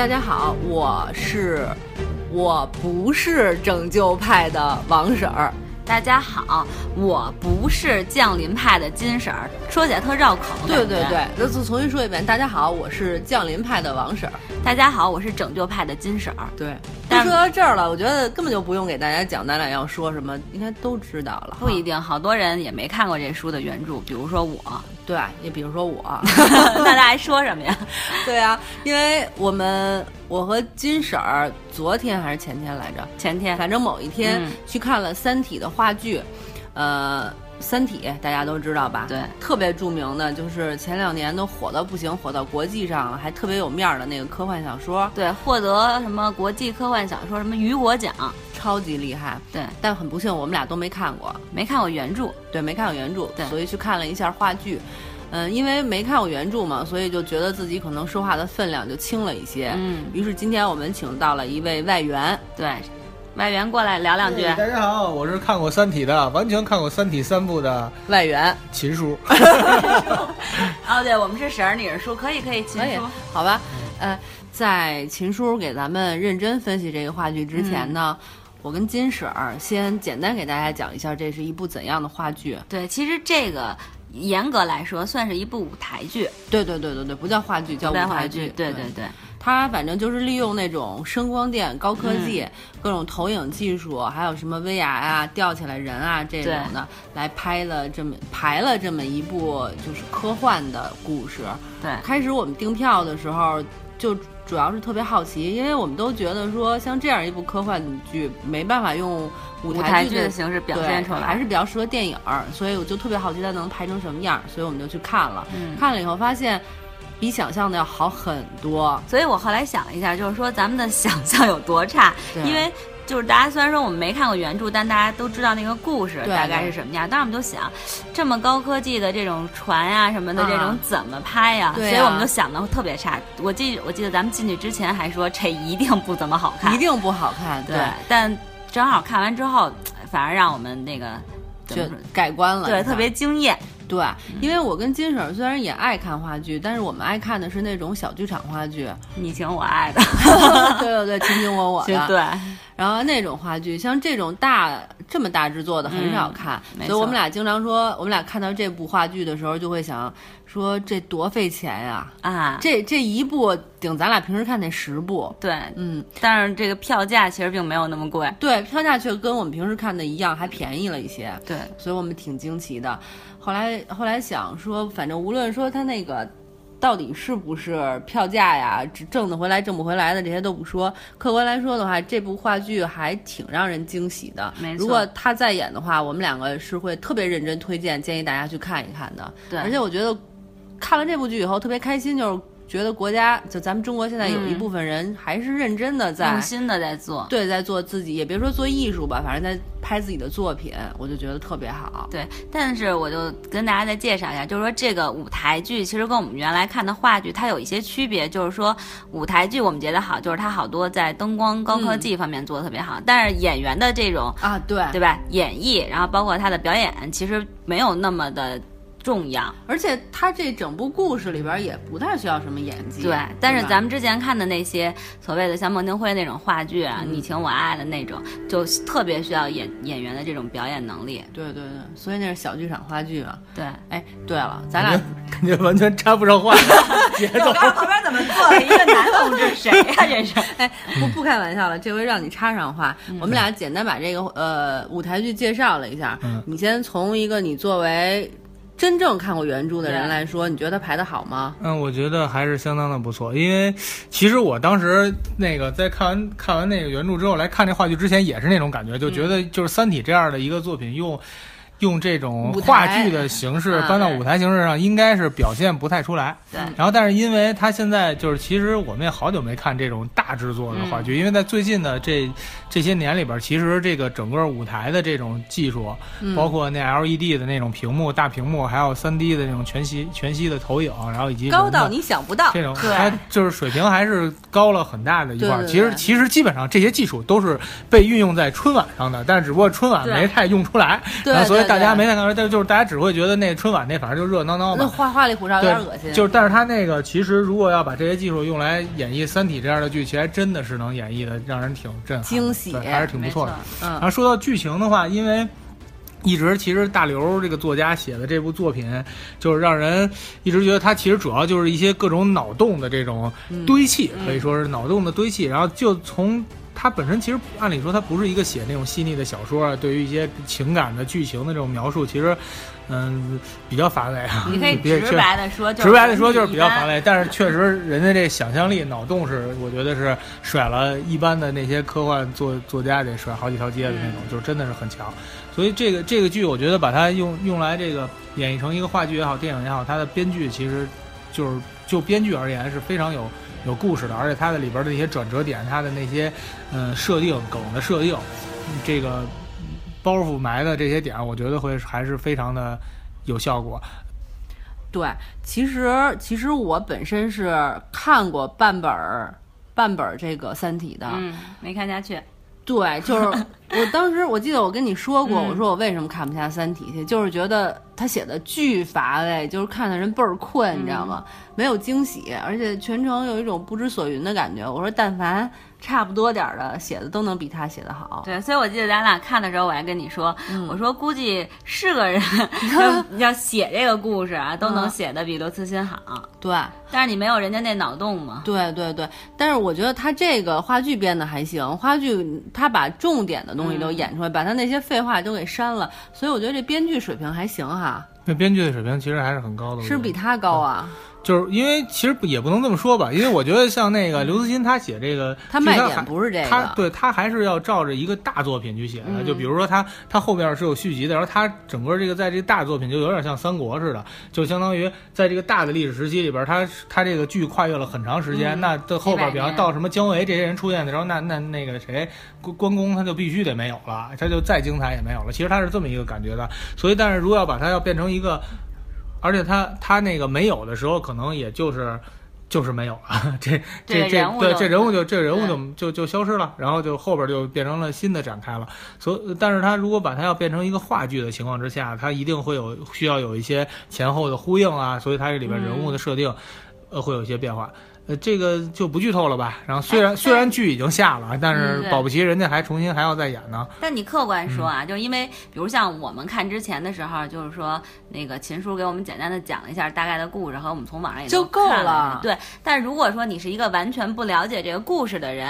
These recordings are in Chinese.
大家好，我是，我不是拯救派的王婶儿。大家好，我不是降临派的金婶儿，说起来特绕口。对对对，那就重新说一遍。大家好，我是降临派的王婶儿。大家好，我是拯救派的金婶儿。对，但说到这儿了，我觉得根本就不用给大家讲咱俩要说什么，应该都知道了。不一定，好多人也没看过这书的原著，比如说我。对，你比如说我。那大家还说什么呀？对啊，因为我们我和金婶儿昨天还是前天来着？前天，反正某一天去看了《三体》的话剧，呃，《三体》大家都知道吧？对，特别著名的，就是前两年都火到不行，火到国际上还特别有面儿的那个科幻小说。对，获得什么国际科幻小说什么雨果奖，超级厉害。对，但很不幸，我们俩都没看过，没看过原著。对，没看过原著，对，所以去看了一下话剧。嗯，因为没看过原著嘛，所以就觉得自己可能说话的分量就轻了一些。嗯，于是今天我们请到了一位外援，对，外援过来聊两句。大家好，我是看过《三体》的，完全看过《三体》三部的外援秦叔。哦，对，我们是婶儿，你是叔，可以可以，秦叔，好吧。呃，在秦叔给咱们认真分析这个话剧之前呢，我跟金婶儿先简单给大家讲一下，这是一部怎样的话剧。对，其实这个。严格来说，算是一部舞台剧。对对对对对，不叫话剧，叫舞台剧。对对对，它反正就是利用那种声光电、高科技、各种投影技术，还有什么 VR 啊、吊起来人啊这种的，来拍了这么排了这么一部就是科幻的故事。对，开始我们订票的时候就。主要是特别好奇，因为我们都觉得说像这样一部科幻剧没办法用舞台剧的形式表现出来，还是比较适合电影儿，所以我就特别好奇它能拍成什么样，所以我们就去看了。看了以后发现，比想象的要好很多。所以我后来想了一下，就是说咱们的想象有多差，因为。就是大家虽然说我们没看过原著，但大家都知道那个故事大概是什么样。当时我们就想，这么高科技的这种船呀什么的这种怎么拍呀？所以我们就想的特别差。我记我记得咱们进去之前还说这一定不怎么好看，一定不好看。对，但正好看完之后，反而让我们那个就改观了，对，特别惊艳。对，因为我跟金婶虽然也爱看话剧，但是我们爱看的是那种小剧场话剧，你情我爱的。对 对对，卿卿我我的。对。然后那种话剧，像这种大这么大制作的很少看，所以我们俩经常说，我们俩看到这部话剧的时候，就会想说这多费钱呀！啊，这这一部顶咱俩平时看那十部。对，嗯，但是这个票价其实并没有那么贵。对，票价却跟我们平时看的一样，还便宜了一些。对，所以我们挺惊奇的。后来后来想说，反正无论说他那个。到底是不是票价呀？挣得回来挣不回来的这些都不说。客观来说的话，这部话剧还挺让人惊喜的。没错，如果他再演的话，我们两个是会特别认真推荐，建议大家去看一看的。对，而且我觉得看完这部剧以后特别开心，就是。觉得国家就咱们中国现在有一部分人还是认真的在用心的在做，对，在做自己，也别说做艺术吧，反正在拍自己的作品，我就觉得特别好。对，但是我就跟大家再介绍一下，就是说这个舞台剧其实跟我们原来看的话剧它有一些区别，就是说舞台剧我们觉得好，就是它好多在灯光高科技方面做的特别好，但是演员的这种啊，对，对吧？演绎，然后包括他的表演，其实没有那么的。重要，而且他这整部故事里边也不太需要什么演技。对，但是咱们之前看的那些所谓的像孟京辉那种话剧啊，你情我爱的那种，就特别需要演演员的这种表演能力。对对对，所以那是小剧场话剧嘛。对，哎，对了，咱俩感觉完全插不上话。节奏。旁边怎么坐了一个男同志？谁呀？这是？哎，不不开玩笑了，这回让你插上话。我们俩简单把这个呃舞台剧介绍了一下。你先从一个你作为。真正看过原著的人来说，你觉得他排的好吗？嗯，我觉得还是相当的不错。因为 其实我当时那个在看完看完那个原著之后来看这话剧之前，也是那种感觉，就觉得就是《三体》这样的一个作品用。用这种话剧的形式搬到舞台形式上，应该是表现不太出来。对。然后，但是因为他现在就是，其实我们也好久没看这种大制作的话剧，因为在最近的这这些年里边，其实这个整个舞台的这种技术，包括那 LED 的那种屏幕、大屏幕，还有 3D 的那种全息全息的投影，然后以及高到你想不到这种，它就是水平还是高了很大的一块。其实，其实基本上这些技术都是被运用在春晚上的，但是只不过春晚没太用出来。然后。所以。大家没太看出来，但就是大家只会觉得那春晚那反正就热闹闹嘛，花花里胡哨有点恶心。就是，但是他那个其实如果要把这些技术用来演绎《三体》这样的剧，其实真的是能演绎的，让人挺震撼、惊喜，还是挺不错的。嗯，然后说到剧情的话，因为。一直其实大刘这个作家写的这部作品，就是让人一直觉得他其实主要就是一些各种脑洞的这种堆砌，可以说是脑洞的堆砌。然后就从他本身其实按理说他不是一个写那种细腻的小说，对于一些情感的剧情的这种描述，其实嗯比较乏味啊。你可以 直白的说，直白的说就是比较乏味。但是确实人家这想象力、脑洞是我觉得是甩了一般的那些科幻作作家得甩好几条街的那种，就是真的是很强。所以这个这个剧，我觉得把它用用来这个演绎成一个话剧也好，电影也好，它的编剧其实就是就编剧而言是非常有有故事的，而且它的里边的一些转折点，它的那些嗯设定梗的设定，这个包袱埋的这些点，我觉得会还是非常的有效果。对，其实其实我本身是看过半本儿半本儿这个《三体》的，嗯，没看下去。对，就是我当时我记得我跟你说过，我说我为什么看不下《三体》去，就是觉得他写的巨乏味，就是看的人倍儿困，你知道吗？没有惊喜，而且全程有一种不知所云的感觉。我说但凡。差不多点儿的写的都能比他写的好。对，所以我记得咱俩看的时候，我还跟你说，我说估计是个人 要写这个故事啊，都能写的比刘慈欣好。对，但是你没有人家那脑洞嘛。对对对，但是我觉得他这个话剧编的还行，话剧他把重点的东西都演出来，把他那些废话都给删了，所以我觉得这编剧水平还行哈。那编剧的水平其实还是很高的，是比他高啊。就是因为其实也不能这么说吧，因为我觉得像那个刘慈欣他写这个，他卖点不是这个，他对他还是要照着一个大作品去写的。就比如说他他后面是有续集的，然后他整个这个在这个大作品就有点像三国似的，就相当于在这个大的历史时期里边，他他这个剧跨越了很长时间。那的后边，比方到什么姜维这些人出现的时候，那那那个谁关关公他就必须得没有了，他就再精彩也没有了。其实他是这么一个感觉的。所以，但是如果要把它要变成一个。而且他他那个没有的时候，可能也就是就是没有了。这这这对这人物就这人物就就就消失了，然后就后边就变成了新的展开了。所但是他如果把它要变成一个话剧的情况之下，他一定会有需要有一些前后的呼应啊，所以它这里边人物的设定呃会有一些变化。呃，这个就不剧透了吧。然后虽然虽然剧已经下了，但是保不齐人家还重新还要再演呢。但你客观说啊，就因为比如像我们看之前的时候，就是说那个秦叔给我们简单的讲了一下大概的故事，和我们从网上也就够了。对，但如果说你是一个完全不了解这个故事的人，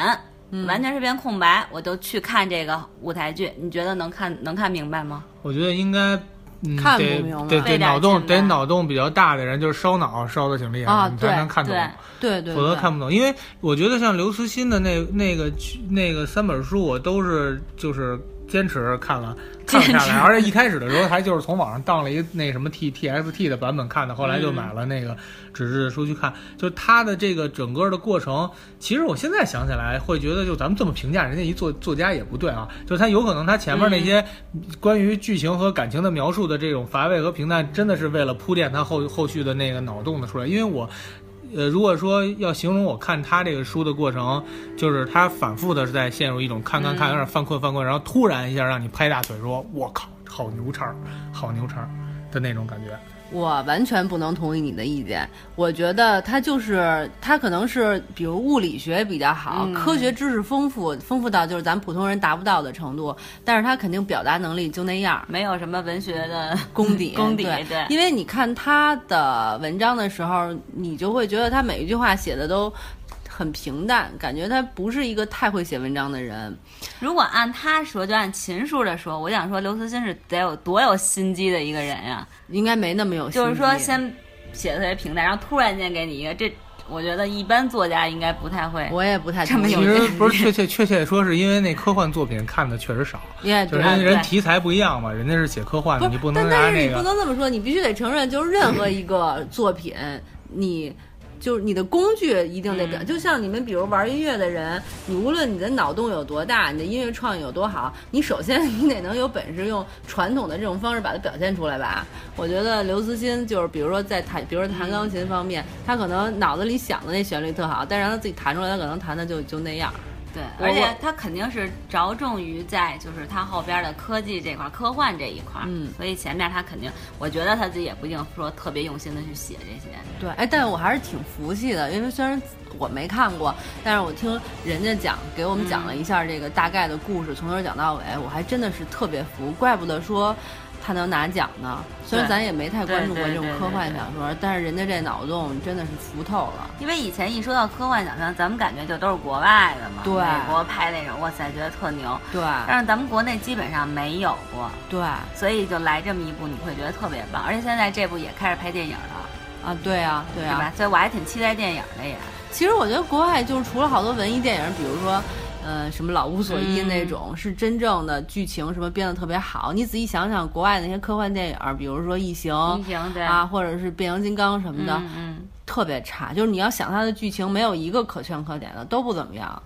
完全是片空白，我就去看这个舞台剧，你觉得能看能看明白吗？我觉得应该。看不明白，得得脑洞得脑洞比较大的人，就是烧脑烧的挺厉害，你才能看懂，对对，否则看不懂。因为我觉得像刘慈欣的那那个那个三本书，我都是就是坚持看了。看下来，而且一开始的时候还就是从网上当了一个那什么 T T X T 的版本看的，后来就买了那个纸质书去看。就是他的这个整个的过程，其实我现在想起来会觉得，就咱们这么评价人家一作作家也不对啊。就他有可能他前面那些关于剧情和感情的描述的这种乏味和平淡，真的是为了铺垫他后后续的那个脑洞的出来。因为我。呃，如果说要形容我看他这个书的过程，就是他反复的是在陷入一种看看看，有点犯困犯困，然后突然一下让你拍大腿说“我靠，好牛叉，好牛叉”的那种感觉。我完全不能同意你的意见。我觉得他就是他，可能是比如物理学比较好，科学知识丰富，丰富到就是咱普通人达不到的程度。但是他肯定表达能力就那样，没有什么文学的 功底。功底对，因为你看他的文章的时候，你就会觉得他每一句话写的都。很平淡，感觉他不是一个太会写文章的人。如果按他说，就按秦叔的说，我想说刘慈欣是得有多有心机的一个人呀？应该没那么有心。就是说，先写的特别平淡，然后突然间给你一个，这我觉得一般作家应该不太会。我也不太这么有。其实不是确切确切说，是因为那科幻作品看的确实少，就是人人题材不一样嘛，人家是写科幻的，你不能拿那个。但是你不能这么说，你必须得承认，就是任何一个作品，你。就是你的工具一定得表，就像你们比如玩音乐的人，你无论你的脑洞有多大，你的音乐创意有多好，你首先你得能有本事用传统的这种方式把它表现出来吧。我觉得刘慈欣就是，比如说在弹，比如说弹钢琴方面，他可能脑子里想的那旋律特好，但是让他自己弹出来，他可能弹的就就那样。对，而且他肯定是着重于在就是他后边的科技这块、科幻这一块，嗯，所以前面他肯定，我觉得他自己也不一定说特别用心的去写这些。对，哎，但是我还是挺服气的，因为虽然我没看过，但是我听人家讲，给我们讲了一下这个大概的故事，从头讲到尾，我还真的是特别服，怪不得说。他能拿奖呢？虽然咱也没太关注过这种科幻小说，但是人家这脑洞真的是服透了。因为以前一说到科幻小说，咱们感觉就都是国外的嘛，对，美国拍那种，哇塞，觉得特牛。对，但是咱们国内基本上没有过。对，所以就来这么一部，你会觉得特别棒。而且现在这部也开始拍电影了。啊，对啊，对啊，所以我还挺期待电影的也。其实我觉得国外就是除了好多文艺电影，比如说。呃，什么老无所依那种，是真正的剧情什么编的特别好。你仔细想想，国外那些科幻电影，比如说《异形》啊，或者是《变形金刚》什么的，特别差。就是你要想它的剧情，没有一个可圈可点的，都不怎么样。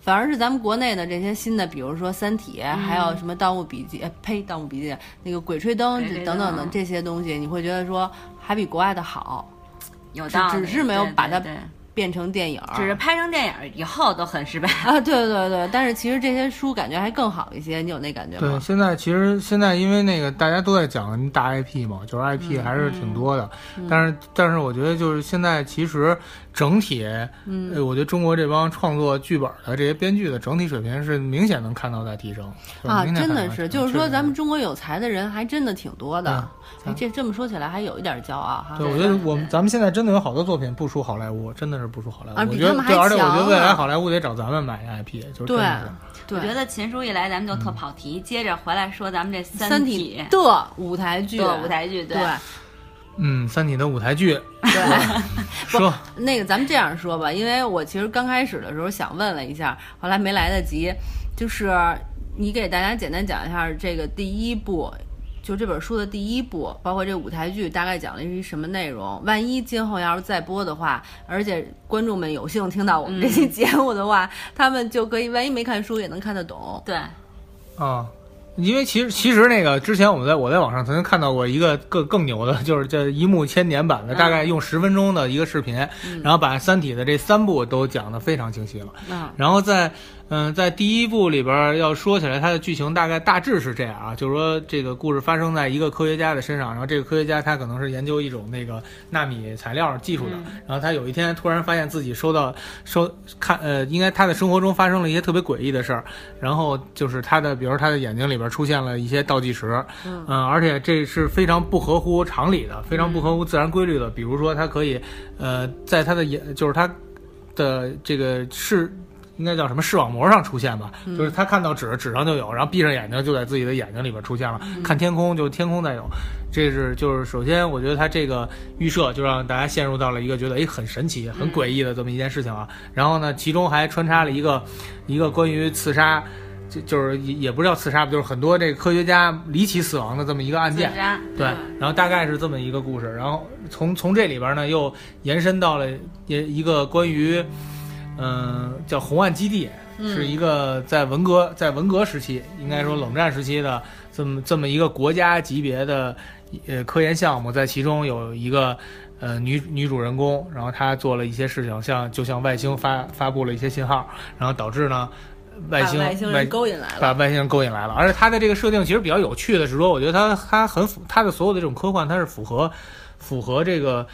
反而是咱们国内的这些新的，比如说《三体》，还有什么《盗墓笔记》，呸，《盗墓笔记》那个《鬼吹灯》等等的这些东西，你会觉得说还比国外的好。有道理，只是没有把它。变成电影，只是拍成电影以后都很失败啊！对对对，但是其实这些书感觉还更好一些，你有那感觉吗？对，现在其实现在因为那个大家都在讲大 IP 嘛，就是 IP 还是挺多的，但是但是我觉得就是现在其实。整体，嗯，我觉得中国这帮创作剧本的这些编剧的整体水平是明显能看到在提升啊，真的是，就是说咱们中国有才的人还真的挺多的，哎，这这么说起来还有一点骄傲哈。对，我觉得我们咱们现在真的有好多作品不输好莱坞，真的是不输好莱坞。啊，比他们还强。而且我觉得未来好莱坞得找咱们买 IP，就是对，我觉得秦叔一来咱们就特跑题，接着回来说咱们这三体的舞台剧，舞台剧对。嗯，《三体》的舞台剧，对，说那个咱们这样说吧，因为我其实刚开始的时候想问了一下，后来没来得及。就是你给大家简单讲一下这个第一部，就这本书的第一部，包括这舞台剧大概讲的是一什么内容。万一今后要是再播的话，而且观众们有幸听到我们这期节目的话，他们就可以万一没看书也能看得懂。对，啊。因为其实其实那个之前我们在我在网上曾经看到过一个更更牛的，就是这一目千年版的，大概用十分钟的一个视频，然后把《三体》的这三部都讲得非常清晰了。嗯然后在。嗯，在第一部里边要说起来，它的剧情大概大致是这样啊，就是说这个故事发生在一个科学家的身上，然后这个科学家他可能是研究一种那个纳米材料技术的，然后他有一天突然发现自己收到收看呃，应该他的生活中发生了一些特别诡异的事儿，然后就是他的，比如他的眼睛里边出现了一些倒计时，嗯，而且这是非常不合乎常理的，非常不合乎自然规律的，比如说他可以呃，在他的眼就是他的这个是。应该叫什么视网膜上出现吧，就是他看到纸，纸上就有，然后闭上眼睛就在自己的眼睛里边出现了。看天空就天空在有，这是就是首先我觉得他这个预设就让大家陷入到了一个觉得哎很神奇、很诡异的这么一件事情啊。然后呢，其中还穿插了一个一个关于刺杀，就就是也也不是叫刺杀吧，就是很多这个科学家离奇死亡的这么一个案件。对，然后大概是这么一个故事。然后从从这里边呢又延伸到了也一个关于。嗯，叫红岸基地，是一个在文革在文革时期，应该说冷战时期的这么这么一个国家级别的呃科研项目，在其中有一个呃女女主人公，然后她做了一些事情，像就像外星发发布了一些信号，然后导致呢外星外星人勾引来了，把外星人勾引来了。而且它的这个设定其实比较有趣的是说，我觉得它它很符它的所有的这种科幻，它是符合符合这个。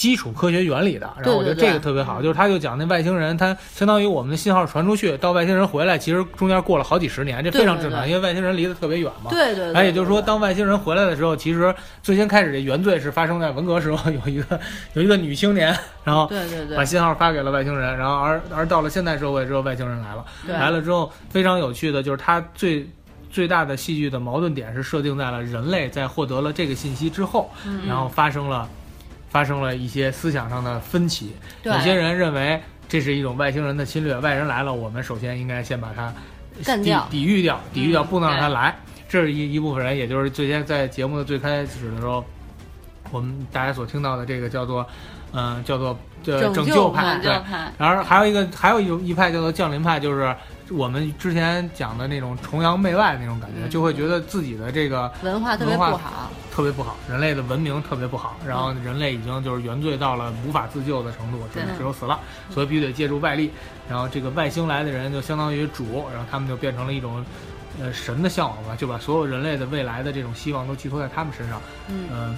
基础科学原理的，然后我觉得这个特别好，就是他就讲那外星人，他相当于我们的信号传出去，到外星人回来，其实中间过了好几十年，这非常正常，因为外星人离得特别远嘛。对对。哎，也就是说，当外星人回来的时候，其实最先开始的原罪是发生在文革时候，有一个有一个女青年，然后对对对，把信号发给了外星人，然后而而到了现代社会之后，外星人来了，来了之后非常有趣的就是他最最大的戏剧的矛盾点是设定在了人类在获得了这个信息之后，然后发生了。发生了一些思想上的分歧，有些人认为这是一种外星人的侵略，外人来了，我们首先应该先把它干掉、抵御掉、抵御掉，不能让他来。这是一一部分人，也就是最先在节目的最开始的时候，我们大家所听到的这个叫做，嗯，叫做拯救派，对。然后还有一个，还有一一派叫做降临派，就是我们之前讲的那种崇洋媚外那种感觉，就会觉得自己的这个文化特别不好。特别不好，人类的文明特别不好，然后人类已经就是原罪到了无法自救的程度，只只有死了，所以必须得借助外力。然后这个外星来的人就相当于主，然后他们就变成了一种呃神的向往吧，就把所有人类的未来的这种希望都寄托在他们身上，嗯，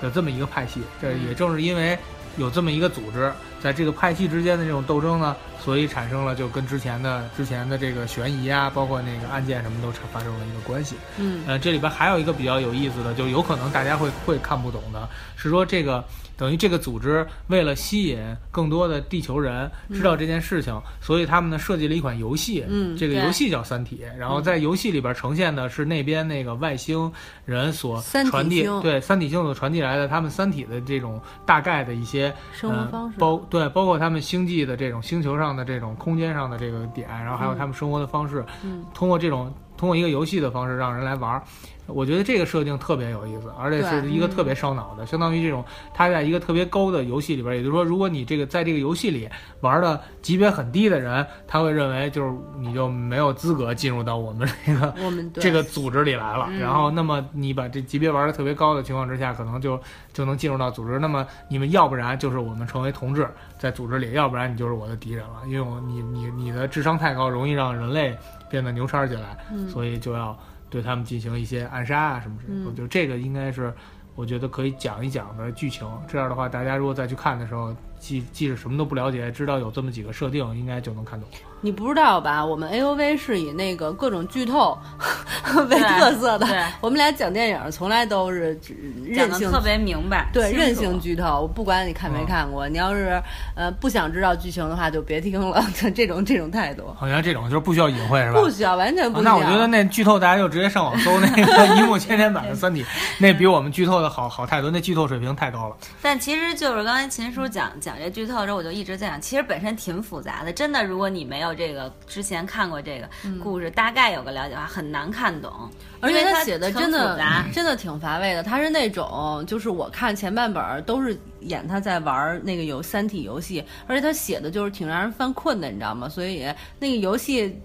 的这么一个派系。这也正是因为有这么一个组织，在这个派系之间的这种斗争呢。所以产生了就跟之前的之前的这个悬疑啊，包括那个案件什么都发生了一个关系。嗯，呃，这里边还有一个比较有意思的，就有可能大家会会看不懂的，是说这个等于这个组织为了吸引更多的地球人知道这件事情，所以他们呢设计了一款游戏。嗯，这个游戏叫《三体》，然后在游戏里边呈现的是那边那个外星人所传递对三体星所传递来的他们三体的这种大概的一些生活方式，包对包括他们星际的这种星球上。的这种空间上的这个点，然后还有他们生活的方式，通过这种通过一个游戏的方式让人来玩。我觉得这个设定特别有意思，而且是一个特别烧脑的，相当于这种他在一个特别高的游戏里边，也就是说，如果你这个在这个游戏里玩的级别很低的人，他会认为就是你就没有资格进入到我们这个我们这个组织里来了。然后，那么你把这级别玩的特别高的情况之下，可能就就能进入到组织。那么你们要不然就是我们成为同志在组织里，要不然你就是我的敌人了，因为我你你你的智商太高，容易让人类变得牛叉起来，所以就要。对他们进行一些暗杀啊什么之类的，就这个应该是我觉得可以讲一讲的剧情。这样的话，大家如果再去看的时候，即即使什么都不了解，知道有这么几个设定，应该就能看懂。你不知道吧？我们 A O V 是以那个各种剧透 为特色的。我们俩讲电影从来都是任性，特别明白。对，任性剧透。我不管你看没看过，你要是呃不想知道剧情的话，就别听了。就 这种这种态度。好像这种就是不需要隐晦是吧？不需要，完全不需要。那我觉得那剧透大家就直接上网搜那个 一幕千年版的《三体》，那比我们剧透的好好太多。那剧透水平太高了。但其实就是刚才秦叔讲讲这剧透的时候，我就一直在想，其实本身挺复杂的。真的，如果你没有这个之前看过这个故事，大概有个了解的话，很难看懂。而且他写的真的真的挺乏味的。他是那种，就是我看前半本都是演他在玩那个有《三体》游戏，而且他写的就是挺让人犯困的，你知道吗？所以那个游戏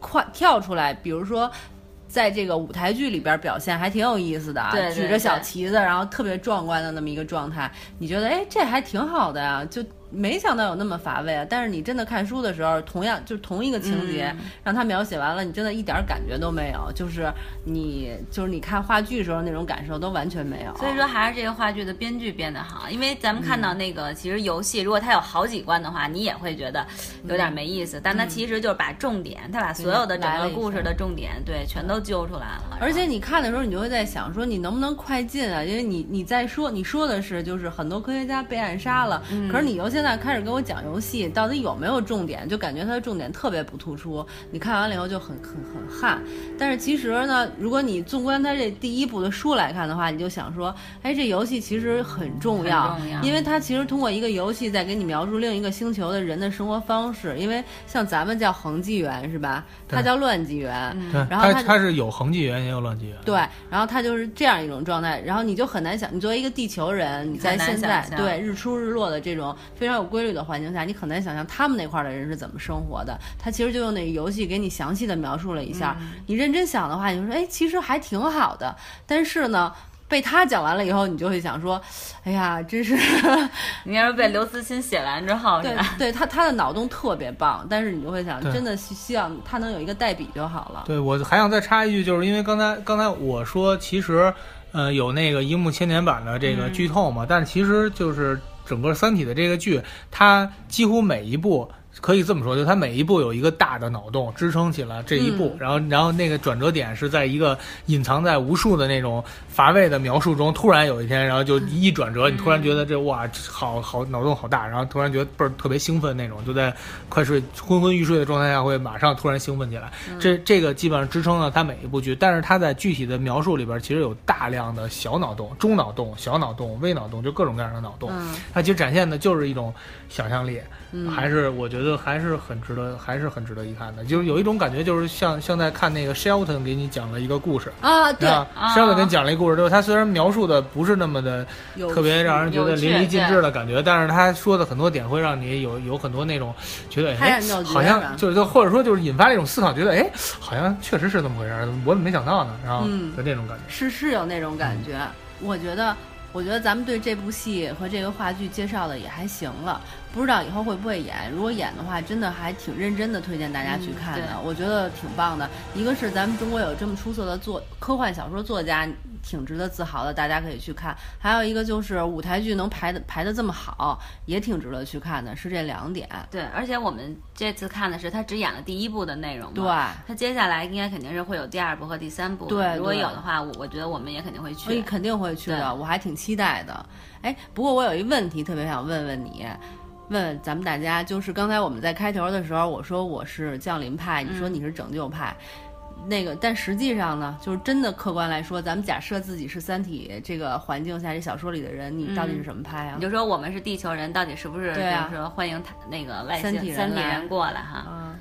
快跳出来，比如说在这个舞台剧里边表现还挺有意思的，举着小旗子，然后特别壮观的那么一个状态，你觉得哎，这还挺好的呀？就。没想到有那么乏味啊！但是你真的看书的时候，同样就是同一个情节，让他描写完了，你真的一点感觉都没有，就是你就是你看话剧时候那种感受都完全没有。所以说还是这个话剧的编剧编得好，因为咱们看到那个其实游戏如果它有好几关的话，你也会觉得有点没意思。但它其实就是把重点，它把所有的整个故事的重点对全都揪出来了。而且你看的时候，你就会在想说你能不能快进啊？因为你你在说你说的是就是很多科学家被暗杀了，可是你游戏。现在开始跟我讲游戏，到底有没有重点？就感觉它的重点特别不突出。你看完了以后就很很很汗。但是其实呢，如果你纵观它这第一部的书来看的话，你就想说，哎，这游戏其实很重要，因为它其实通过一个游戏在给你描述另一个星球的人的生活方式。因为像咱们叫恒纪元是吧？它叫乱纪元。对，然后它它是有恒纪元也有乱纪元。对，然后它就是这样一种状态。然后你就很难想，你作为一个地球人，你在现在对日出日落的这种非。非常有规律的环境下，你很难想象他们那块的人是怎么生活的。他其实就用那个游戏给你详细的描述了一下。你认真想的话，你就说，哎，其实还挺好的。但是呢，被他讲完了以后，你就会想说，哎呀，真是。你要是被刘慈欣写完之后，对，对他他的脑洞特别棒，但是你就会想，真的希望他能有一个代笔就好了。对，我还想再插一句，就是因为刚才刚才我说，其实，呃，有那个樱木千年版的这个剧透嘛，但其实就是。整个《三体》的这个剧，它几乎每一部。可以这么说，就它每一步有一个大的脑洞支撑起了这一步，然后，然后那个转折点是在一个隐藏在无数的那种乏味的描述中，突然有一天，然后就一转折，你突然觉得这哇，好好脑洞好大，然后突然觉得倍儿特别兴奋那种，就在快睡昏昏欲睡的状态下会马上突然兴奋起来。这这个基本上支撑了它每一部剧，但是它在具体的描述里边其实有大量的小脑洞、中脑洞、小脑洞、微脑洞，就各种各样的脑洞。它其实展现的就是一种想象力。还是我觉得还是很值得，还是很值得一看的。就是有一种感觉，就是像像在看那个 Shelton 给你讲了一个故事啊，对，Shelton 给你讲了一个故事，就是他虽然描述的不是那么的特别让人觉得淋漓尽致的感觉，但是他说的很多点会让你有有很多那种觉得哎，好像就就或者说就是引发了一种思考，觉得哎，好像确实是这么回事，我怎么没想到呢？然后的那种感觉是是有那种感觉。我觉得。我觉得咱们对这部戏和这个话剧介绍的也还行了，不知道以后会不会演。如果演的话，真的还挺认真的，推荐大家去看的。我觉得挺棒的。一个是咱们中国有这么出色的作科幻小说作家。挺值得自豪的，大家可以去看。还有一个就是舞台剧能排的排的这么好，也挺值得去看的，是这两点。对，而且我们这次看的是他只演了第一部的内容，对，他接下来应该肯定是会有第二部和第三部。对，如果有的话，我我觉得我们也肯定会去，肯定会去的，我还挺期待的。哎，不过我有一问题特别想问问你，问咱们大家，就是刚才我们在开头的时候，我说我是降临派，你说你是拯救派。那个，但实际上呢，就是真的客观来说，咱们假设自己是《三体》这个环境下这小说里的人，你到底是什么派啊？你就说我们是地球人，到底是不是？对啊，说欢迎他那个外星三体人过来哈。嗯，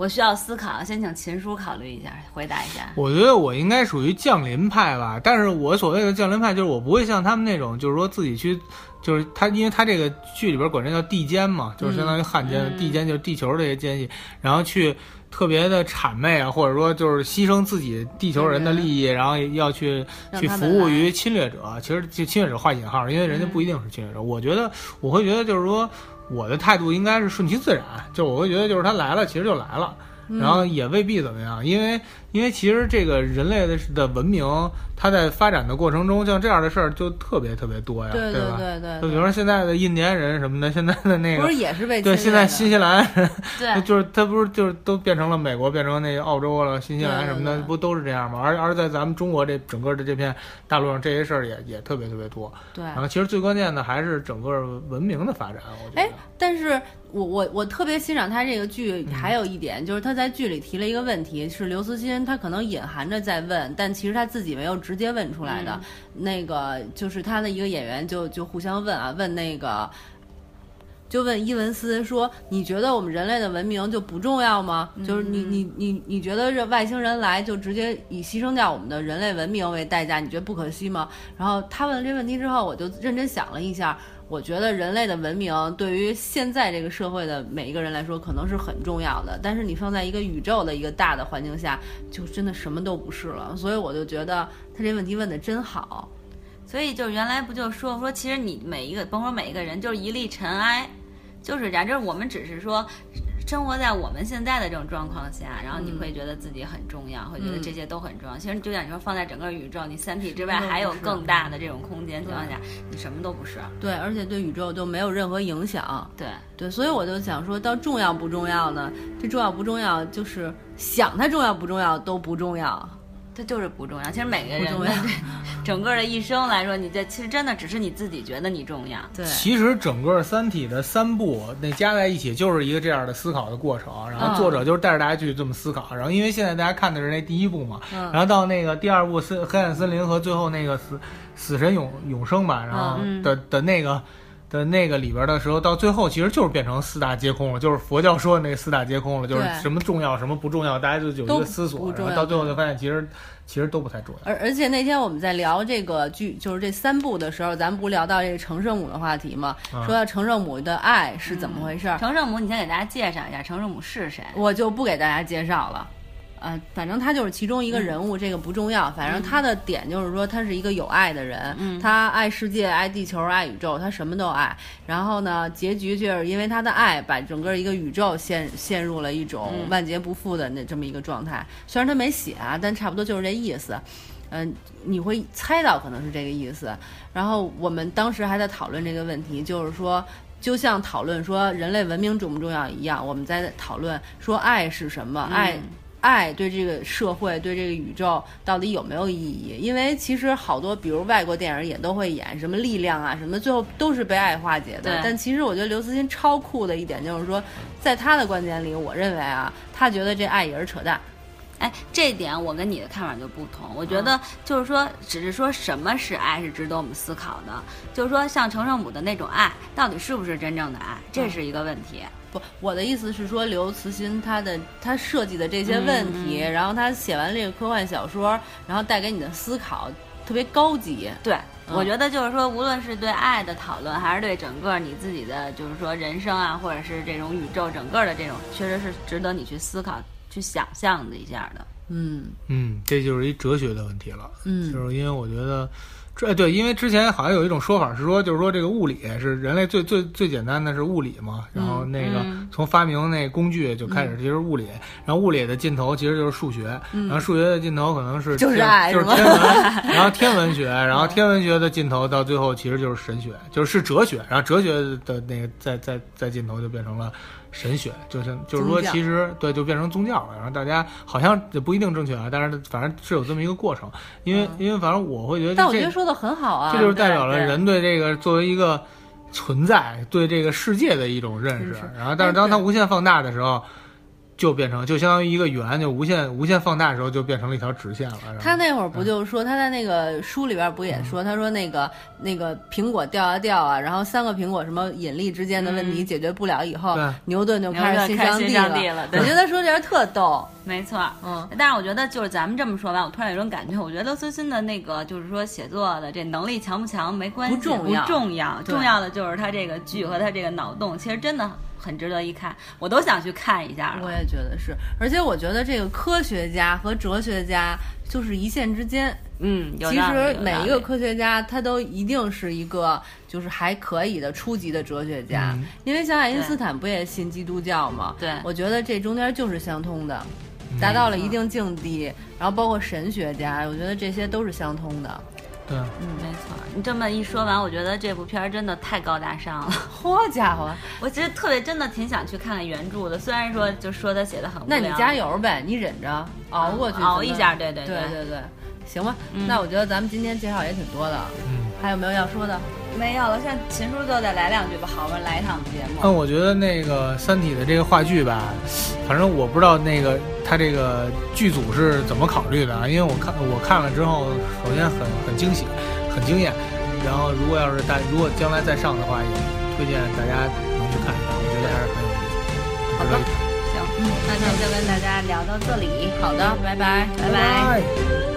我需要思考，先请秦叔考虑一下，回答一下。我觉得我应该属于降临派吧，但是我所谓的降临派，就是我不会像他们那种，就是说自己去，就是他，因为他这个剧里边管这叫地间嘛，就是相当于汉奸，地间就是地球这些奸细，然后去。特别的谄媚啊，或者说就是牺牲自己地球人的利益，然后要去去服务于侵略者。其实就侵略者画引号，因为人家不一定是侵略者。我觉得我会觉得就是说，我的态度应该是顺其自然，就我会觉得就是他来了，其实就来了，然后也未必怎么样，因为。因为其实这个人类的的文明，它在发展的过程中，像这样的事儿就特别特别多呀，对吧？对对。就比如说现在的印第安人什么的，现在的那个不是也是被对，现在新西兰对，就是他不是就是都变成了美国，变成那个澳洲了，新西兰什么的，不都是这样吗？而而在咱们中国这整个的这片大陆上，这些事儿也也特别特别多。对。然后其实最关键的还是整个文明的发展，我觉得。哎，但是我我我特别欣赏他这个剧，还有一点就是他在剧里提了一个问题，是刘慈欣他可能隐含。含着在问，但其实他自己没有直接问出来的。那个就是他的一个演员就就互相问啊，问那个，就问伊文斯说：“你觉得我们人类的文明就不重要吗？就是你你你你觉得这外星人来就直接以牺牲掉我们的人类文明为代价，你觉得不可惜吗？”然后他问了这问题之后，我就认真想了一下。我觉得人类的文明对于现在这个社会的每一个人来说，可能是很重要的。但是你放在一个宇宙的一个大的环境下，就真的什么都不是了。所以我就觉得他这问题问的真好。所以就原来不就说说，其实你每一个，甭说每一个人，就是一粒尘埃，就是这样。就是我们只是说。生活在我们现在的这种状况下，然后你会觉得自己很重要，会觉得这些都很重要。其实就像你说，放在整个宇宙，你三体之外还有更大的这种空间情况下，你什么都不是。对，而且对宇宙都没有任何影响。对对，所以我就想说到重要不重要呢？这重要不重要，就是想它重要不重要都不重要。这就是不重要。其实每个人的 整个的一生来说，你这其实真的只是你自己觉得你重要。对，其实整个《三体》的三部那加在一起就是一个这样的思考的过程。然后作者就是带着大家去这么思考。然后因为现在大家看的是那第一部嘛，然后到那个第二部《森黑暗森林》和最后那个死死神永永生吧，然后的的那个。的那个里边的时候，到最后其实就是变成四大皆空了，就是佛教说的那四大皆空了，就是什么重要什么不重要，大家就有一个思索，然后到最后就发现其实其实都不太重要。而而且那天我们在聊这个剧，就是这三部的时候，咱们不聊到这个程圣母的话题吗？说到程圣母的爱是怎么回事？程圣母，你先给大家介绍一下程圣母是谁？我就不给大家介绍了。呃，反正他就是其中一个人物，这个不重要。反正他的点就是说，他是一个有爱的人，他爱世界、爱地球、爱宇宙，他什么都爱。然后呢，结局就是因为他的爱，把整个一个宇宙陷陷入了一种万劫不复的那这么一个状态。虽然他没写啊，但差不多就是这意思。嗯，你会猜到可能是这个意思。然后我们当时还在讨论这个问题，就是说，就像讨论说人类文明重不重要一样，我们在讨论说爱是什么，爱。爱对这个社会、对这个宇宙到底有没有意义？因为其实好多，比如外国电影也都会演什么力量啊，什么最后都是被爱化解的。但其实我觉得刘慈欣超酷的一点就是说，在他的观点里，我认为啊，他觉得这爱也是扯淡。哎，这点我跟你的看法就不同。我觉得就是说，只是说什么是爱是值得我们思考的。就是说，像程圣母的那种爱，到底是不是真正的爱，这是一个问题。不，我的意思是说，刘慈欣他的他设计的这些问题，然后他写完这个科幻小说，然后带给你的思考特别高级。对，我觉得就是说，无论是对爱的讨论，还是对整个你自己的，就是说人生啊，或者是这种宇宙整个的这种，确实是值得你去思考、去想象的一下的。嗯嗯，这就是一哲学的问题了。嗯，就是因为我觉得。这对，因为之前好像有一种说法是说，就是说这个物理是人类最最最简单的是物理嘛，然后那个从发明那工具就开始其实物理，然后物理的尽头其实就是数学，然后数学的尽头可能是就是爱，就是天文，然后天文学，然后天文学的尽头到最后其实就是神学，就是是哲学，然后哲学的那个在在在尽头就变成了。神学就是就是说，其实对，就变成宗教了。然后大家好像也不一定正确啊，但是反正是有这么一个过程。因为因为反正我会觉得，但我觉得说的很好啊，这就是代表了人对这个作为一个存在，对这个世界的一种认识。然后，但是当它无限放大的时候。就变成就相当于一个圆，就无限无限放大的时候，就变成了一条直线了。他那会儿不就是说，他在那个书里边不也说，他说那个那个苹果掉啊掉啊，然后三个苹果什么引力之间的问题解决不了以后，牛顿就开始新上帝了。我觉得说这人特逗，没错，嗯。但是我觉得就是咱们这么说完，我突然有种感觉，我觉得刘慈欣的那个就是说写作的这能力强不强没关系，不重要，不重要，重要的就是他这个剧和他这个脑洞，其实真的。很值得一看，我都想去看一下。我也觉得是，而且我觉得这个科学家和哲学家就是一线之间。嗯，其实每一个科学家他都一定是一个就是还可以的初级的哲学家，因为像爱因斯坦不也信基督教吗？对，我觉得这中间就是相通的，达到了一定境地，然后包括神学家，我觉得这些都是相通的。对，嗯，没错。你这么一说完，我觉得这部片儿真的太高大上了。好家伙，我其实特别真的挺想去看看原著的。虽然说就说他写的很无聊，那你加油呗，你忍着熬过去，熬一下。对对对对对，行吧。那我觉得咱们今天介绍也挺多的。嗯，还有没有要说的？没有了，像秦叔就再来两句吧，好吧来一趟节目。嗯，我觉得那个《三体》的这个话剧吧，反正我不知道那个他这个剧组是怎么考虑的啊，因为我看我看了之后，首先很很惊喜。很惊艳，然后如果要是大，如果将来再上的话，也推荐大家能去看一下，我觉得还是很有意思。好的，行，那今天就跟大家聊到这里，好的，拜拜，拜拜。